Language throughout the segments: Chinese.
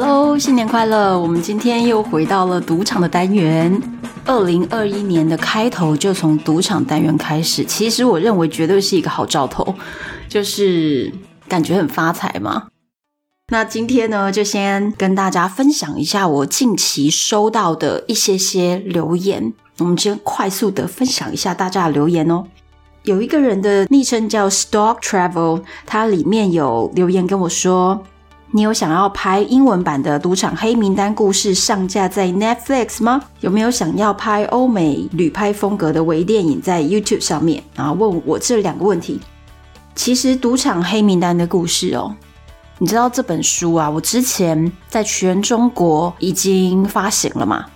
Hello，新年快乐！我们今天又回到了赌场的单元。二零二一年的开头就从赌场单元开始，其实我认为绝对是一个好兆头，就是感觉很发财嘛。那今天呢，就先跟大家分享一下我近期收到的一些些留言。我们先快速的分享一下大家的留言哦。有一个人的昵称叫 Stock Travel，他里面有留言跟我说。你有想要拍英文版的《赌场黑名单》故事上架在 Netflix 吗？有没有想要拍欧美旅拍风格的微电影在 YouTube 上面？然后问我这两个问题。其实《赌场黑名单》的故事哦，你知道这本书啊，我之前在全中国已经发行了嘛？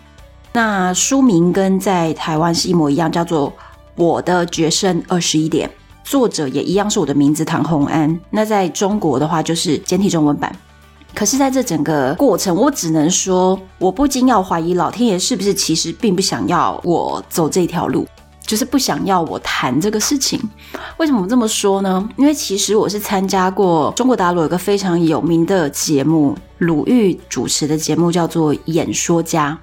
那书名跟在台湾是一模一样，叫做《我的决胜二十一点》。作者也一样是我的名字唐洪安，那在中国的话就是简体中文版。可是，在这整个过程，我只能说，我不禁要怀疑老天爷是不是其实并不想要我走这条路，就是不想要我谈这个事情。为什么这么说呢？因为其实我是参加过中国大陆有一个非常有名的节目，鲁豫主持的节目叫做《演说家》。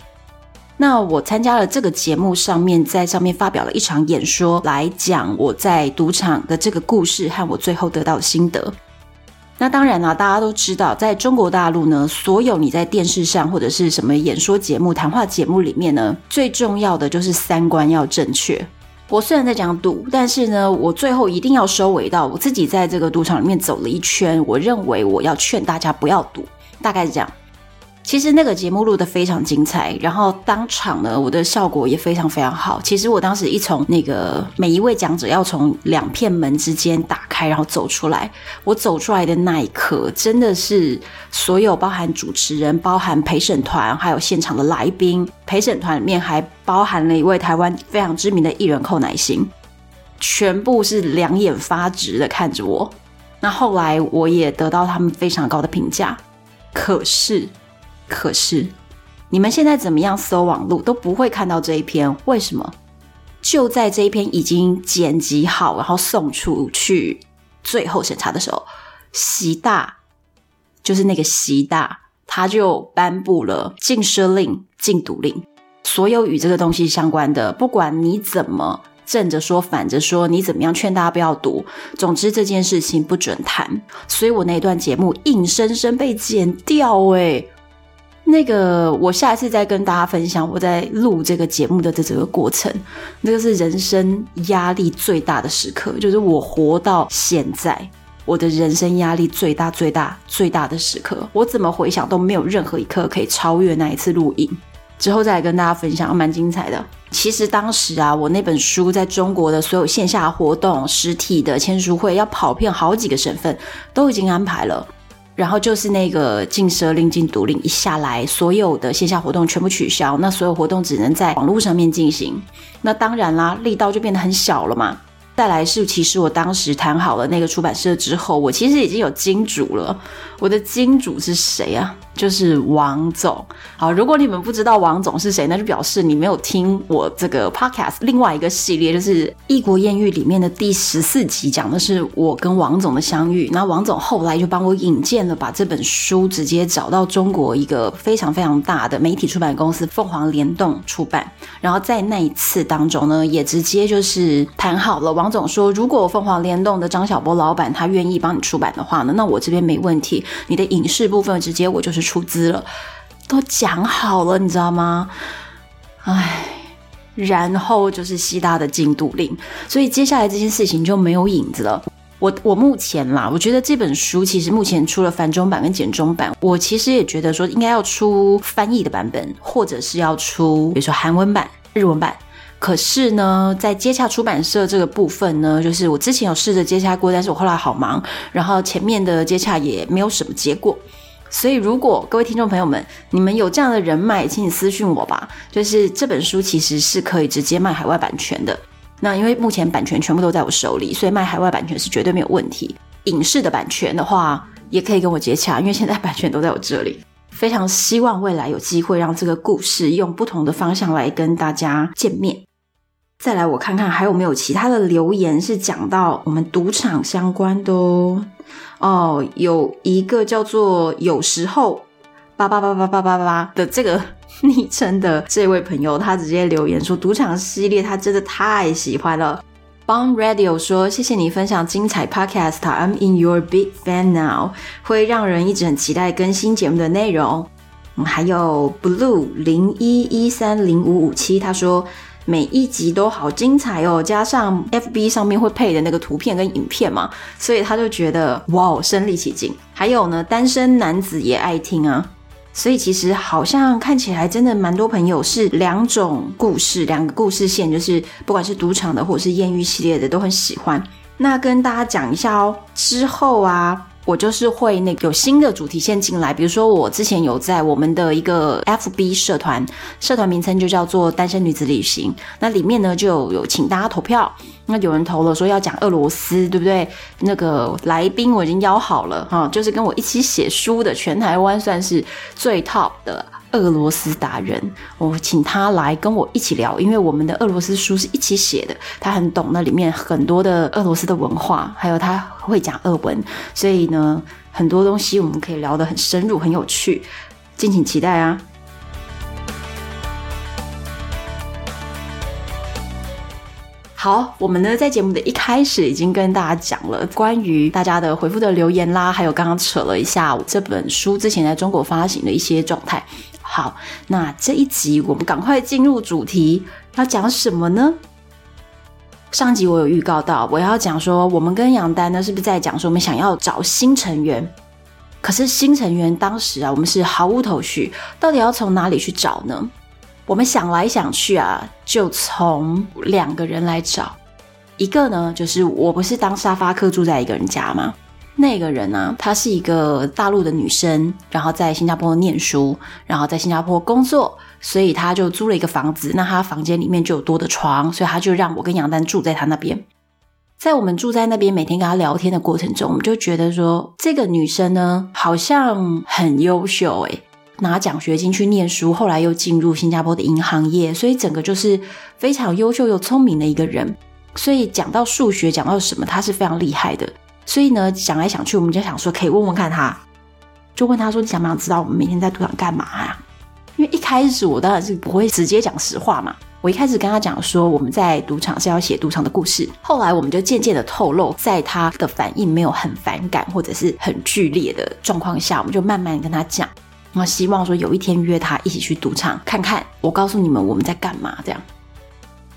那我参加了这个节目，上面在上面发表了一场演说，来讲我在赌场的这个故事和我最后得到的心得。那当然啦，大家都知道，在中国大陆呢，所有你在电视上或者是什么演说节目、谈话节目里面呢，最重要的就是三观要正确。我虽然在讲赌，但是呢，我最后一定要收尾到我自己在这个赌场里面走了一圈，我认为我要劝大家不要赌，大概是这样。其实那个节目录得非常精彩，然后当场呢，我的效果也非常非常好。其实我当时一从那个每一位讲者要从两片门之间打开，然后走出来，我走出来的那一刻，真的是所有包含主持人、包含陪审团，还有现场的来宾，陪审团里面还包含了一位台湾非常知名的艺人寇乃馨，全部是两眼发直的看着我。那后来我也得到他们非常高的评价，可是。可是，你们现在怎么样搜网路都不会看到这一篇，为什么？就在这一篇已经剪辑好，然后送出去最后审查的时候，习大就是那个习大，他就颁布了禁奢令、禁赌令，所有与这个东西相关的，不管你怎么正着说、反着说，你怎么样劝大家不要赌，总之这件事情不准谈。所以我那段节目硬生生被剪掉，诶那个，我下一次再跟大家分享我在录这个节目的这整个过程。那个是人生压力最大的时刻，就是我活到现在，我的人生压力最大、最大、最大的时刻。我怎么回想都没有任何一刻可以超越那一次录影。之后再来跟大家分享，蛮精彩的。其实当时啊，我那本书在中国的所有线下活动、实体的签书会，要跑遍好几个省份，都已经安排了。然后就是那个禁奢令、禁赌令一下来，所有的线下活动全部取消，那所有活动只能在网络上面进行。那当然啦，力道就变得很小了嘛。再来是，其实我当时谈好了那个出版社之后，我其实已经有金主了。我的金主是谁啊？就是王总。好，如果你们不知道王总是谁，那就表示你没有听我这个 podcast 另外一个系列，就是《异国艳遇》里面的第十四集，讲的是我跟王总的相遇。那王总后来就帮我引荐了，把这本书直接找到中国一个非常非常大的媒体出版公司凤凰联动出版。然后在那一次当中呢，也直接就是谈好了。王总说，如果凤凰联动的张晓波老板他愿意帮你出版的话呢，那我这边没问题。你的影视部分直接我就是。出资了，都讲好了，你知道吗？唉，然后就是西大的禁赌令，所以接下来这件事情就没有影子了。我我目前啦，我觉得这本书其实目前出了繁中版跟简中版，我其实也觉得说应该要出翻译的版本，或者是要出比如说韩文版、日文版。可是呢，在接洽出版社这个部分呢，就是我之前有试着接洽过，但是我后来好忙，然后前面的接洽也没有什么结果。所以，如果各位听众朋友们，你们有这样的人脉，请你私信我吧。就是这本书其实是可以直接卖海外版权的。那因为目前版权全部都在我手里，所以卖海外版权是绝对没有问题。影视的版权的话，也可以跟我接洽，因为现在版权都在我这里。非常希望未来有机会让这个故事用不同的方向来跟大家见面。再来，我看看还有没有其他的留言是讲到我们赌场相关的哦。哦，有一个叫做“有时候八八八八八八八”的这个 昵称的这位朋友，他直接留言说：“赌场系列他真的太喜欢了。” Bond Radio 说：“谢谢你分享精彩 Podcast，I'm in your big fan now，会让人一直很期待更新节目的内容。”嗯，还有 Blue 零一一三零五五七，他说。每一集都好精彩哦，加上 FB 上面会配的那个图片跟影片嘛，所以他就觉得哇，身临其境。还有呢，单身男子也爱听啊，所以其实好像看起来真的蛮多朋友是两种故事，两个故事线，就是不管是赌场的或者是艳遇系列的都很喜欢。那跟大家讲一下哦，之后啊。我就是会那个有新的主题线进来，比如说我之前有在我们的一个 FB 社团，社团名称就叫做单身女子旅行，那里面呢就有请大家投票，那有人投了说要讲俄罗斯，对不对？那个来宾我已经邀好了哈，就是跟我一起写书的，全台湾算是最 top 的。俄罗斯达人，我请他来跟我一起聊，因为我们的俄罗斯书是一起写的，他很懂那里面很多的俄罗斯的文化，还有他会讲俄文，所以呢，很多东西我们可以聊得很深入，很有趣，敬请期待啊！好，我们呢在节目的一开始已经跟大家讲了关于大家的回复的留言啦，还有刚刚扯了一下我这本书之前在中国发行的一些状态。好，那这一集我们赶快进入主题，要讲什么呢？上集我有预告到，我要讲说我们跟杨丹呢是不是在讲说我们想要找新成员？可是新成员当时啊，我们是毫无头绪，到底要从哪里去找呢？我们想来想去啊，就从两个人来找。一个呢，就是我不是当沙发客住在一个人家吗？那个人呢、她是一个大陆的女生，然后在新加坡念书，然后在新加坡工作，所以她就租了一个房子。那她房间里面就有多的床，所以她就让我跟杨丹住在她那边。在我们住在那边，每天跟她聊天的过程中，我们就觉得说，这个女生呢，好像很优秀诶。拿奖学金去念书，后来又进入新加坡的银行业，所以整个就是非常优秀又聪明的一个人。所以讲到数学，讲到什么，他是非常厉害的。所以呢，想来想去，我们就想说，可以问问看他，就问他说：“你想不想知道我们每天在赌场干嘛呀？”因为一开始我当然是不会直接讲实话嘛。我一开始跟他讲说，我们在赌场是要写赌场的故事。后来我们就渐渐的透露，在他的反应没有很反感或者是很剧烈的状况下，我们就慢慢跟他讲。我希望说有一天约他一起去赌场看看，我告诉你们我们在干嘛这样。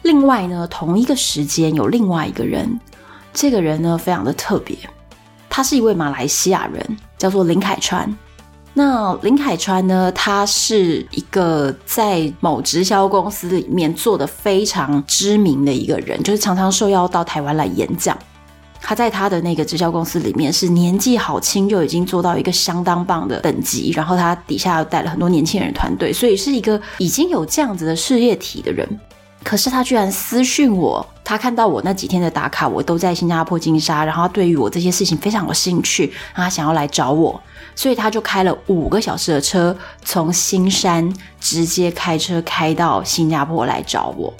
另外呢，同一个时间有另外一个人，这个人呢非常的特别，他是一位马来西亚人，叫做林凯川。那林凯川呢，他是一个在某直销公司里面做的非常知名的一个人，就是常常受邀到台湾来演讲。他在他的那个直销公司里面是年纪好轻就已经做到一个相当棒的等级，然后他底下又带了很多年轻人团队，所以是一个已经有这样子的事业体的人。可是他居然私讯我，他看到我那几天的打卡，我都在新加坡金沙，然后对于我这些事情非常有兴趣，他想要来找我，所以他就开了五个小时的车，从新山直接开车开到新加坡来找我。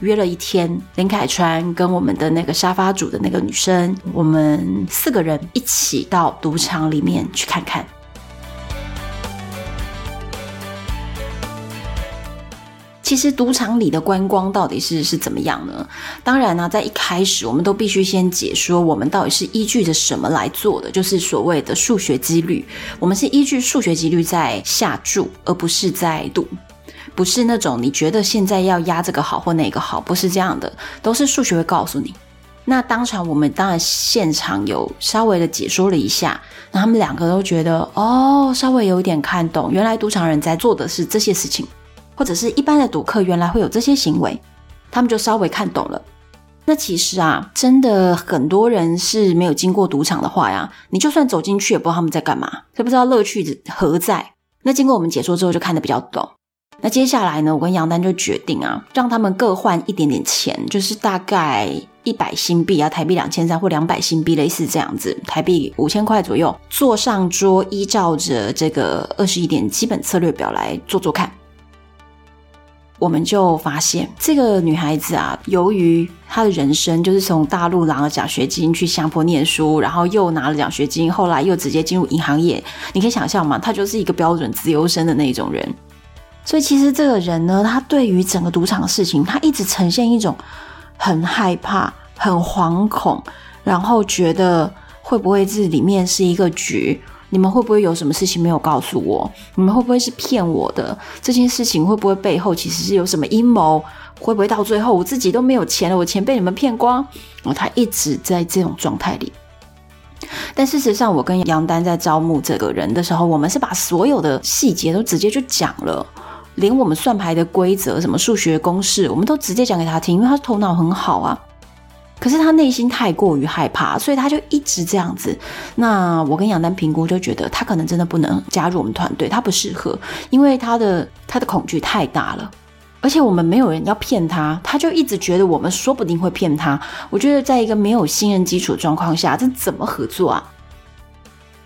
约了一天，林凯川跟我们的那个沙发主的那个女生，我们四个人一起到赌场里面去看看。其实赌场里的观光到底是是怎么样呢？当然呢、在一开始我们都必须先解说我们到底是依据着什么来做的，就是所谓的数学几率。我们是依据数学几率在下注，而不是在赌。不是那种你觉得现在要押这个好或那个好，不是这样的，都是数学会告诉你。那当场我们当然现场有稍微的解说了一下，那他们两个都觉得哦，稍微有点看懂，原来赌场人在做的是这些事情，或者是一般的赌客原来会有这些行为，他们就稍微看懂了。那其实啊，真的很多人是没有经过赌场的话呀，你就算走进去也不知道他们在干嘛，也不知道乐趣何在。那经过我们解说之后，就看得比较懂。那接下来呢，我跟杨丹就决定啊，让他们各换一点点钱，就是大概一百新币啊，台币两千三或两百新币，类似这样子，台币五千块左右，坐上桌，依照着这个二十一点基本策略表来做做看。我们就发现这个女孩子啊，由于她的人生就是从大陆拿了奖学金去香坡念书，然后又拿了奖学金，后来又直接进入银行业，你可以想象吗？她就是一个标准资优生的那种人。所以其实这个人呢，他对于整个赌场的事情，他一直呈现一种很害怕、很惶恐，然后觉得会不会这里面是一个局？你们会不会有什么事情没有告诉我？你们会不会是骗我的？这件事情会不会背后其实是有什么阴谋？会不会到最后我自己都没有钱了，我钱被你们骗光？哦，他一直在这种状态里。但事实上，我跟杨丹在招募这个人的时候，我们是把所有的细节都直接就讲了。连我们算牌的规则、什么数学公式，我们都直接讲给他听，因为他头脑很好啊。可是他内心太过于害怕，所以他就一直这样子。那我跟杨丹评估就觉得他可能真的不能加入我们团队，他不适合，因为他的他的恐惧太大了。而且我们没有人要骗他，他就一直觉得我们说不定会骗他。我觉得在一个没有信任基础的状况下，这怎么合作啊？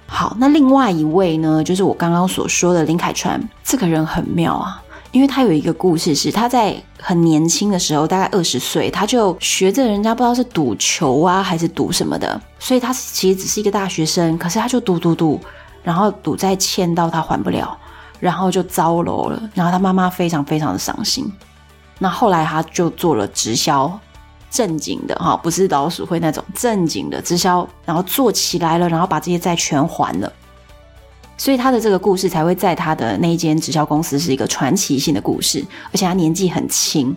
好，那另外一位呢，就是我刚刚所说的林凯川，这个人很妙啊，因为他有一个故事是他在很年轻的时候，大概二十岁，他就学着人家不知道是赌球啊还是赌什么的，所以他其实只是一个大学生，可是他就赌赌赌，然后赌债欠到他还不了，然后就遭楼了，然后他妈妈非常非常的伤心，那后来他就做了直销。正经的哈，不是老鼠会那种正经的直销，然后做起来了，然后把这些债全还了，所以他的这个故事才会在他的那一间直销公司是一个传奇性的故事，而且他年纪很轻。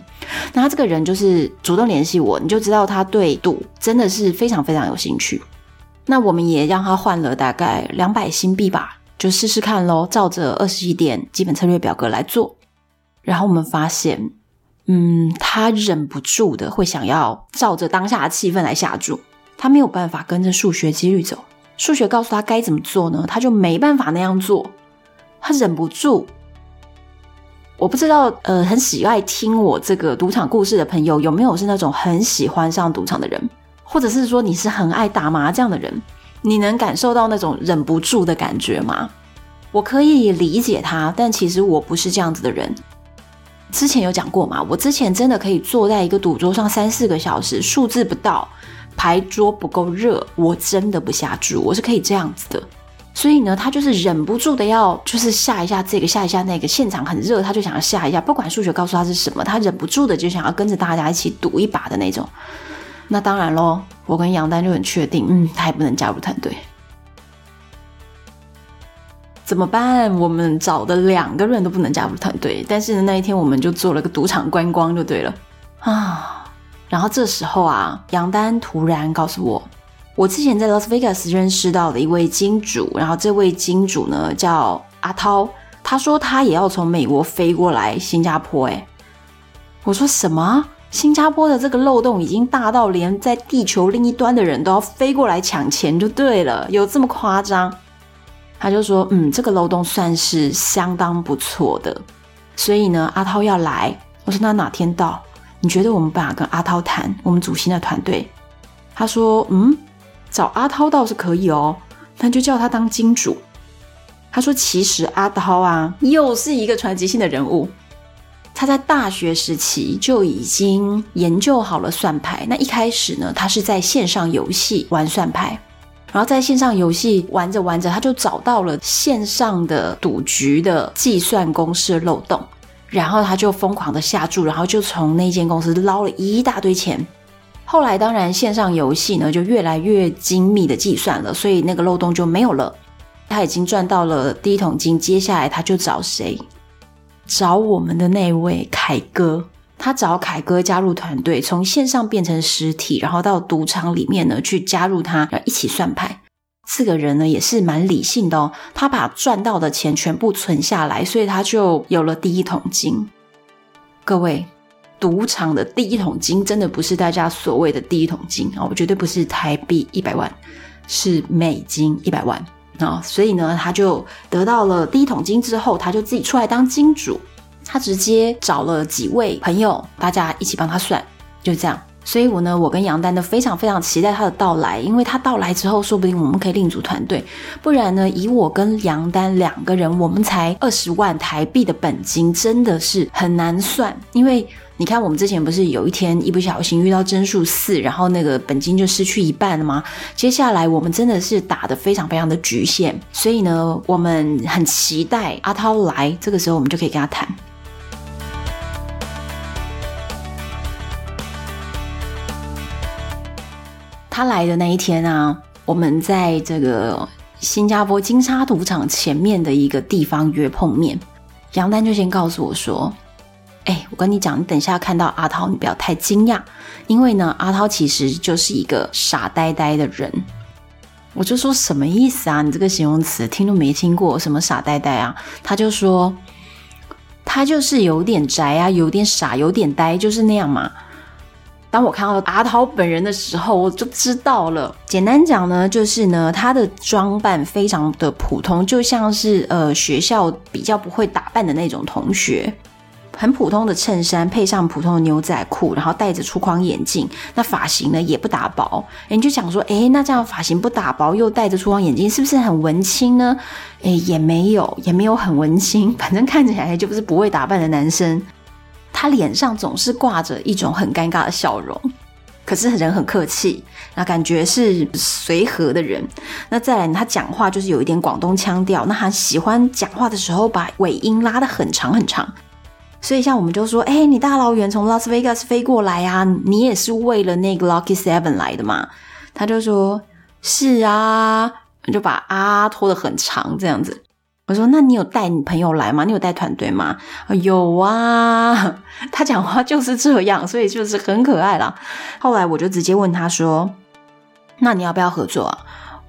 那他这个人就是主动联系我，你就知道他对赌真的是非常非常有兴趣。那我们也让他换了大概两百新币吧，就试试看喽，照着二十一点基本策略表格来做，然后我们发现。嗯，他忍不住的会想要照着当下的气氛来下注，他没有办法跟着数学几率走。数学告诉他该怎么做呢？他就没办法那样做，他忍不住。我不知道，呃，很喜爱听我这个赌场故事的朋友有没有是那种很喜欢上赌场的人，或者是说你是很爱打麻将的人，你能感受到那种忍不住的感觉吗？我可以理解他，但其实我不是这样子的人。之前有讲过嘛，我之前真的可以坐在一个赌桌上三四个小时，数字不到，牌桌不够热，我真的不下注，我是可以这样子的。所以呢，他就是忍不住的要，就是下一下这个，下一下那个，现场很热，他就想要下一下，不管数学告诉他是什么，他忍不住的就想要跟着大家一起赌一把的那种。那当然咯，我跟杨丹就很确定，嗯，他也不能加入团队。怎么办？我们找的两个人都不能加入团队，但是，那一天我们就做了个赌场观光就对了啊。然后这时候啊，杨丹突然告诉我，我之前在拉斯维加斯认识到的一位金主，然后这位金主呢叫阿涛，他说他也要从美国飞过来新加坡。诶，我说什么？新加坡的这个漏洞已经大到连在地球另一端的人都要飞过来抢钱就对了，有这么夸张？他就说：“嗯，这个漏洞算是相当不错的，所以呢，阿涛要来。我说那哪天到？你觉得我们办法跟阿涛谈？我们组新的团队？”他说：“嗯，找阿涛倒是可以哦，那就叫他当金主。”他说：“其实阿涛啊，又是一个传奇性的人物。他在大学时期就已经研究好了算牌。那一开始呢，他是在线上游戏玩算牌。”然后在线上游戏玩着玩着，他就找到了线上的赌局的计算公式漏洞，然后他就疯狂的下注，然后就从那间公司捞了一大堆钱。后来当然线上游戏呢就越来越精密的计算了，所以那个漏洞就没有了。他已经赚到了第一桶金，接下来他就找谁？找我们的那位凯哥。他找凯哥加入团队，从线上变成实体，然后到赌场里面呢去加入他，然后一起算牌。四个人呢也是蛮理性的哦，他把赚到的钱全部存下来，所以他就有了第一桶金。各位，赌场的第一桶金真的不是大家所谓的第一桶金啊，我绝对不是台币一百万，是美金一百万啊。所以呢，他就得到了第一桶金之后，他就自己出来当金主，他直接找了几位朋友，大家一起帮他算，就这样。所以我呢，我跟杨丹都非常非常期待他的到来，因为他到来之后，说不定我们可以另组团队。不然呢，以我跟杨丹两个人，我们才二十万台币的本金，真的是很难算。因为你看，我们之前不是有一天一不小心遇到真数四，然后那个本金就失去一半了吗？接下来我们真的是打得非常非常的局限，所以呢，我们很期待阿涛来，这个时候我们就可以跟他谈。他来的那一天啊，我们在这个新加坡金沙赌场前面的一个地方约碰面。杨丹就先告诉我说：“哎，我跟你讲，你等一下看到阿涛，你不要太惊讶，因为呢，阿涛其实就是一个傻呆呆的人。”我就说：“什么意思啊？你这个形容词听都没听过，什么傻呆呆啊？”他就说：“他就是有点宅啊，有点傻，有点呆，就是那样嘛。”当我看到阿涛本人的时候，我就知道了。简单讲呢，就是呢，他的装扮非常的普通，就像是呃学校比较不会打扮的那种同学，很普通的衬衫配上普通的牛仔裤，然后戴着粗框眼镜，那发型呢也不打薄。诶，你就想说，诶，那这样发型不打薄又戴着粗框眼镜，是不是很文青呢？诶，也没有，也没有很文青，反正看起来就不是不会打扮的男生。他脸上总是挂着一种很尴尬的笑容，可是人很客气，那感觉是随和的人。那再来，他讲话就是有一点广东腔调，那他喜欢讲话的时候把尾音拉得很长很长。所以像我们就说，哎、你大老远从拉斯维加斯飞过来啊，你也是为了那个 Lucky Seven 来的嘛？他就说，是啊，就把啊拖得很长这样子。我说：“那你有带你朋友来吗？你有带团队吗？”有啊，他讲话就是这样，所以就是很可爱啦。后来我就直接问他说：“那你要不要合作啊？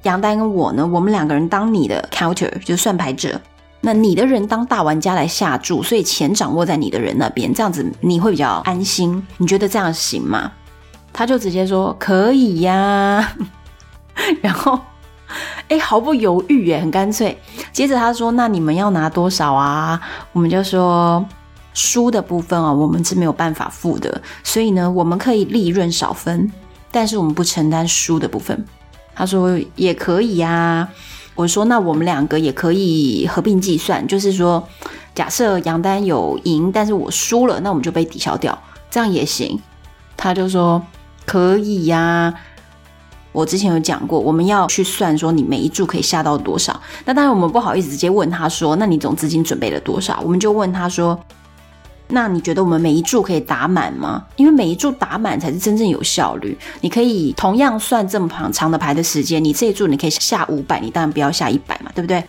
杨丹跟我呢，我们两个人当你的 counter，就算牌者，那你的人当大玩家来下注，所以钱掌握在你的人那边，这样子你会比较安心。你觉得这样行吗？”他就直接说：“可以呀。” 然后。哎，毫不犹豫，哎，很干脆。接着他说：“那你们要拿多少啊？”我们就说：“输的部分啊，我们是没有办法付的，所以呢，我们可以利润少分，但是我们不承担输的部分。”他说：“也可以呀。”我说：“那我们两个也可以合并计算，就是说，假设杨丹有赢，但是我输了，那我们就被抵消掉，这样也行。”他就说：“可以呀。”我之前有讲过，我们要去算说你每一注可以下到多少。那当然我们不好意思直接问他说，那你总资金准备了多少？我们就问他说，那你觉得我们每一注可以打满吗？因为每一注打满才是真正有效率。你可以同样算这么长长的牌的时间，你这一注你可以下五百，你当然不要下一百嘛，对不对？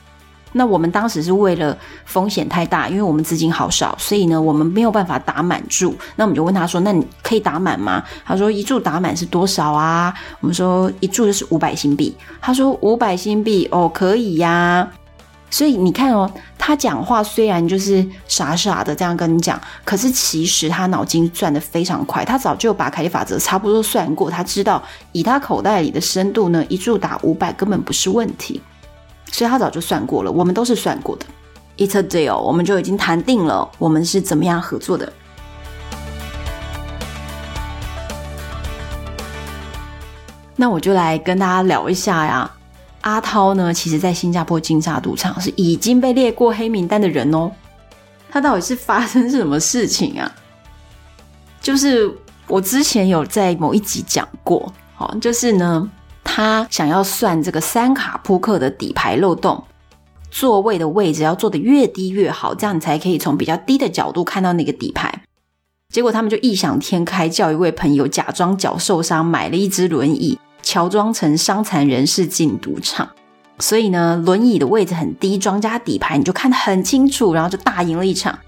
那我们当时是为了风险太大，因为我们资金好少，所以呢，我们没有办法打满注。那我们就问他说：“那你可以打满吗？”他说：“一注打满是多少啊？”我们说：“一注就是五百新币。”他说：“五百新币哦，可以呀。”所以你看哦，他讲话虽然就是傻傻的这样跟你讲，可是其实他脑筋转得非常快，他早就把凯利法则差不多算过，他知道以他口袋里的深度呢，一注打五百根本不是问题。所以他早就算过了，我们都是算过的。It's a deal，我们就已经谈定了，我们是怎么样合作的。那我就来跟大家聊一下呀。阿涛呢，其实在新加坡金沙赌场是已经被列过黑名单的人哦。他到底是发生什么事情啊？就是我之前有在某一集讲过，好，就是呢。他想要算这个三卡扑克的底牌漏洞，座位的位置要坐得越低越好，这样你才可以从比较低的角度看到那个底牌。结果他们就异想天开，叫一位朋友假装脚受伤，买了一只轮椅，乔装成伤残人士进赌场。所以呢，轮椅的位置很低，庄家底牌你就看得很清楚，然后就大赢了一场。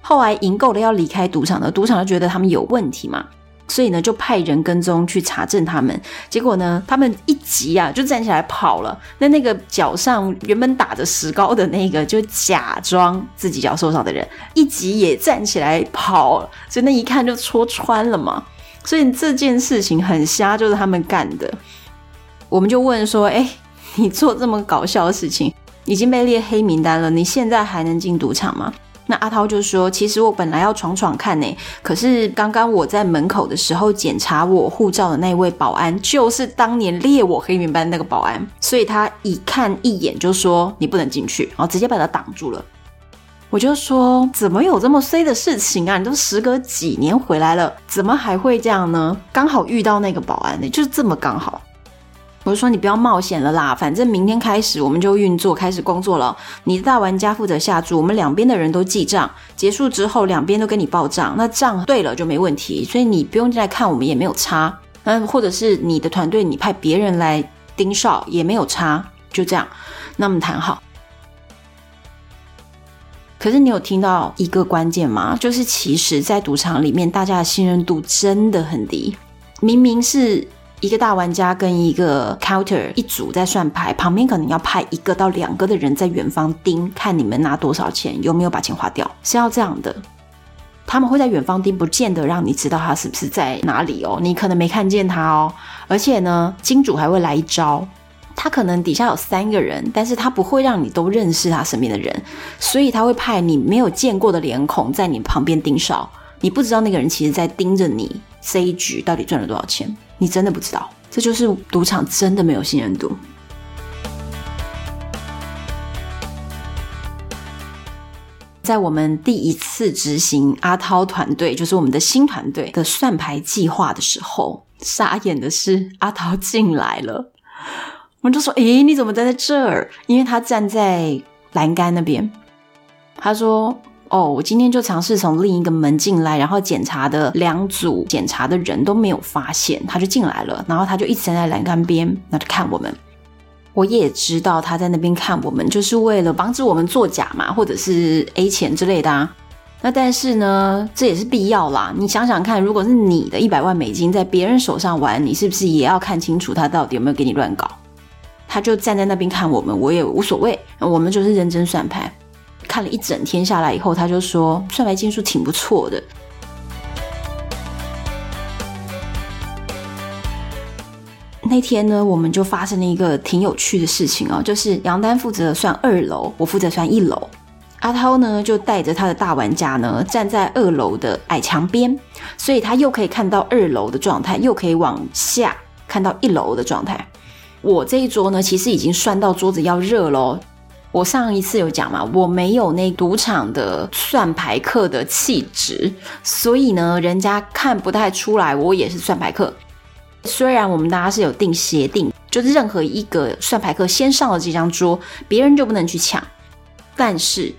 后来赢够了要离开赌场的，赌场就觉得他们有问题嘛。所以呢，就派人跟踪去查证他们。结果呢，他们一急啊，就站起来跑了。那那个脚上原本打着石膏的那个，就假装自己脚受伤的人，一急也站起来跑了。所以那一看就戳穿了嘛。所以这件事情很瞎，就是他们干的。我们就问说：“哎，你做这么搞笑的事情，已经被列黑名单了，你现在还能进赌场吗？”那阿涛就说：“其实我本来要闯闯看呢，可是刚刚我在门口的时候检查我护照的那位保安，就是当年列我黑名单那个保安，所以他一看一眼就说你不能进去，然后直接把他挡住了。我就说怎么有这么衰的事情啊？你都时隔几年回来了，怎么还会这样呢？刚好遇到那个保安呢，就是这么刚好。”我就说你不要冒险了啦，反正明天开始我们就运作开始工作了。你的大玩家负责下注，我们两边的人都记账，结束之后两边都跟你报账，那账对了就没问题，所以你不用进来看我们也没有差。嗯，或者是你的团队你派别人来盯梢也没有差，就这样，那么谈好。可是你有听到一个关键吗？就是其实，在赌场里面，大家的信任度真的很低，明明是。一个大玩家跟一个 counter 一组在算牌，旁边可能要派一个到两个的人在远方盯，看你们拿多少钱，有没有把钱花掉，是要这样的。他们会在远方盯，不见得让你知道他是不是在哪里哦，你可能没看见他哦。而且呢，金主还会来一招，他可能底下有三个人，但是他不会让你都认识他身边的人，所以他会派你没有见过的脸孔在你旁边盯梢，你不知道那个人其实在盯着你。这一局到底赚了多少钱。你真的不知道，这就是赌场真的没有信任度。在我们第一次执行阿涛团队，就是我们的新团队的算牌计划的时候，傻眼的是阿涛进来了。我们就说：“诶，你怎么站在这儿？”因为他站在栏杆那边。他说。哦，我今天就尝试从另一个门进来，然后检查的两组检查的人都没有发现，他就进来了，然后他就一直站在栏杆边，那就看我们。我也知道他在那边看我们，就是为了防止我们作假嘛，或者是 A 钱之类的啊。那但是呢，这也是必要啦。你想想看，如果是你的一百万美金在别人手上玩，你是不是也要看清楚他到底有没有给你乱搞？他就站在那边看我们，我也无所谓，我们就是认真算牌。看了一整天下来以后，他就说算牌技术挺不错的。那天呢，我们就发生了一个挺有趣的事情哦，就是杨丹负责算二楼，我负责算一楼。阿涛呢就带着他的大玩家呢站在二楼的矮墙边，所以他又可以看到二楼的状态，又可以往下看到一楼的状态。我这一桌呢，其实已经算到桌子要热喽。我上一次有讲嘛，我没有那赌场的算牌客的气质，所以呢，人家看不太出来我也是算牌客。虽然我们大家是有定协定，就是任何一个算牌客先上了这张桌，别人就不能去抢，但是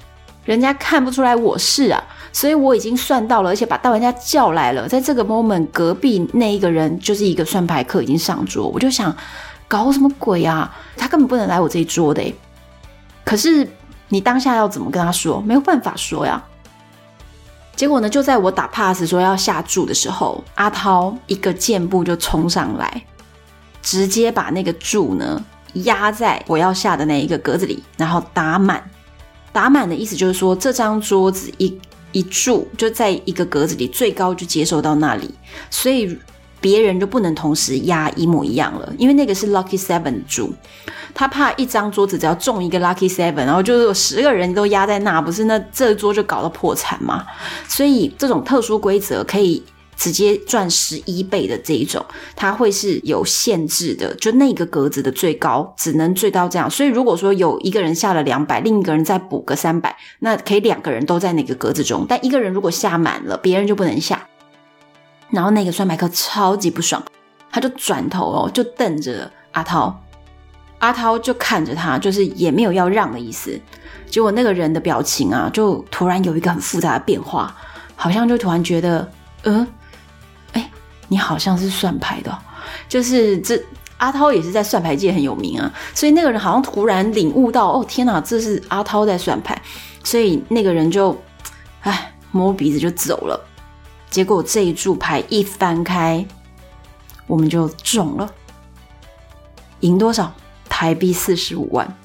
人家看不出来我是啊，所以我已经算到了，而且把大玩家叫来了。在这个 moment，隔壁那一个人就是一个算牌客已经上桌，我就想搞什么鬼啊？他根本不能来我这一桌的。可是你当下要怎么跟他说？没有办法说呀。结果呢，就在我打 pass 说要下注的时候，阿涛一个箭步就冲上来，直接把那个注呢压在我要下的那一个格子里，然后打满。打满的意思就是说，这张桌子一一注就在一个格子里，最高就接受到那里，所以别人就不能同时压一模一样了，因为那个是 lucky seven 的注。他怕一张桌子只要中一个 lucky seven，然后就是有十个人都压在那，不是那这桌就搞到破产嘛？所以这种特殊规则可以直接赚十一倍的这一种，它会是有限制的，就那个格子的最高只能最高这样。所以如果说有一个人下了两百，另一个人再补个三百，那可以两个人都在那个格子中。但一个人如果下满了，别人就不能下。然后那个算牌客超级不爽，他就转头哦，就瞪着阿涛。阿涛就看着他，就是也没有要让的意思。结果那个人的表情啊，就突然有一个很复杂的变化，好像就突然觉得，嗯，哎，你好像是算牌的，就是这阿涛也是在算牌界很有名啊。所以那个人好像突然领悟到，哦天哪，这是阿涛在算牌。所以那个人就，哎，摸鼻子就走了。结果这一注牌一翻开，我们就中了，赢多少？台币四十五万。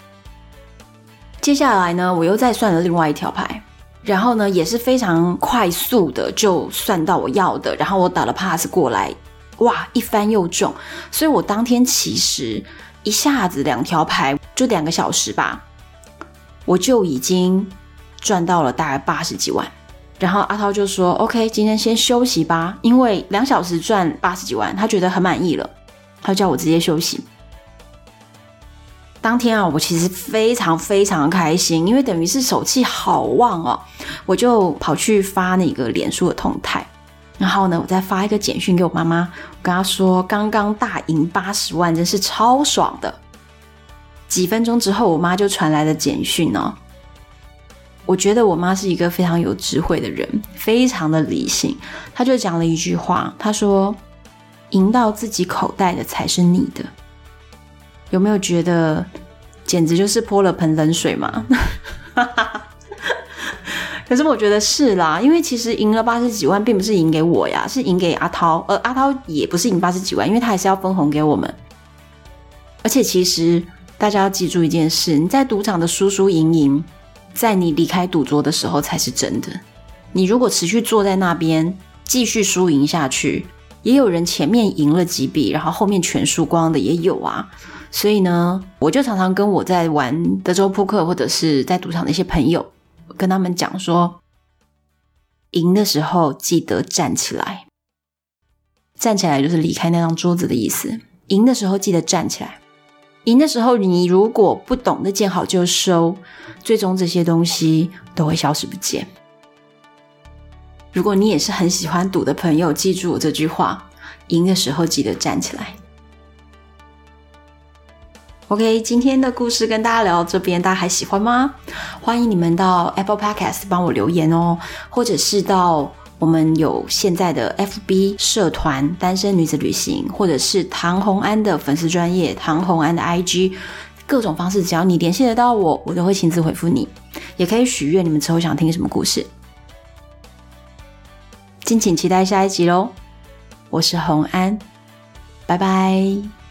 接下来呢，我又再算了另外一条牌，然后呢也是非常快速的就算到我要的，然后我打了 pass 过来，哇，一翻又中，所以我当天其实一下子两条牌就两个小时吧，我就已经赚到了大概八十几万。然后阿涛就说：“OK，今天先休息吧，因为两小时赚八十几万，他觉得很满意了，他就叫我直接休息。”当天啊，我其实非常非常开心，因为等于是手气好旺哦，我就跑去发那个脸书的动态，然后呢，我再发一个简讯给我妈妈，我跟她说刚刚大赢八十万，真是超爽的。几分钟之后，我妈就传来了简讯哦。我觉得我妈是一个非常有智慧的人，非常的理性，她就讲了一句话，她说：“赢到自己口袋的才是你的。”有没有觉得简直就是泼了盆冷水嘛？可是我觉得是啦，因为其实赢了八十几万，并不是赢给我呀，是赢给阿涛，而阿涛也不是赢八十几万，因为他还是要分红给我们。而且其实大家要记住一件事：你在赌场的输输赢赢，在你离开赌桌的时候才是真的。你如果持续坐在那边继续输赢下去，也有人前面赢了几笔，然后后面全输光的也有啊。所以呢，我就常常跟我在玩德州扑克或者是在赌场的一些朋友，跟他们讲说，赢的时候记得站起来，站起来就是离开那张桌子的意思。赢的时候记得站起来，赢的时候你如果不懂得见好就收，最终这些东西都会消失不见。如果你也是很喜欢赌的朋友，记住我这句话：赢的时候记得站起来。OK，今天的故事跟大家聊到这边，大家还喜欢吗？欢迎你们到 Apple Podcast 帮我留言哦，或者是到我们有现在的 FB 社团“单身女子旅行”，或者是唐红安的粉丝专业唐红安的 IG，各种方式，只要你联系得到我，我都会亲自回复你。也可以许愿你们之后想听什么故事，敬请期待下一集喽。我是红安，拜拜。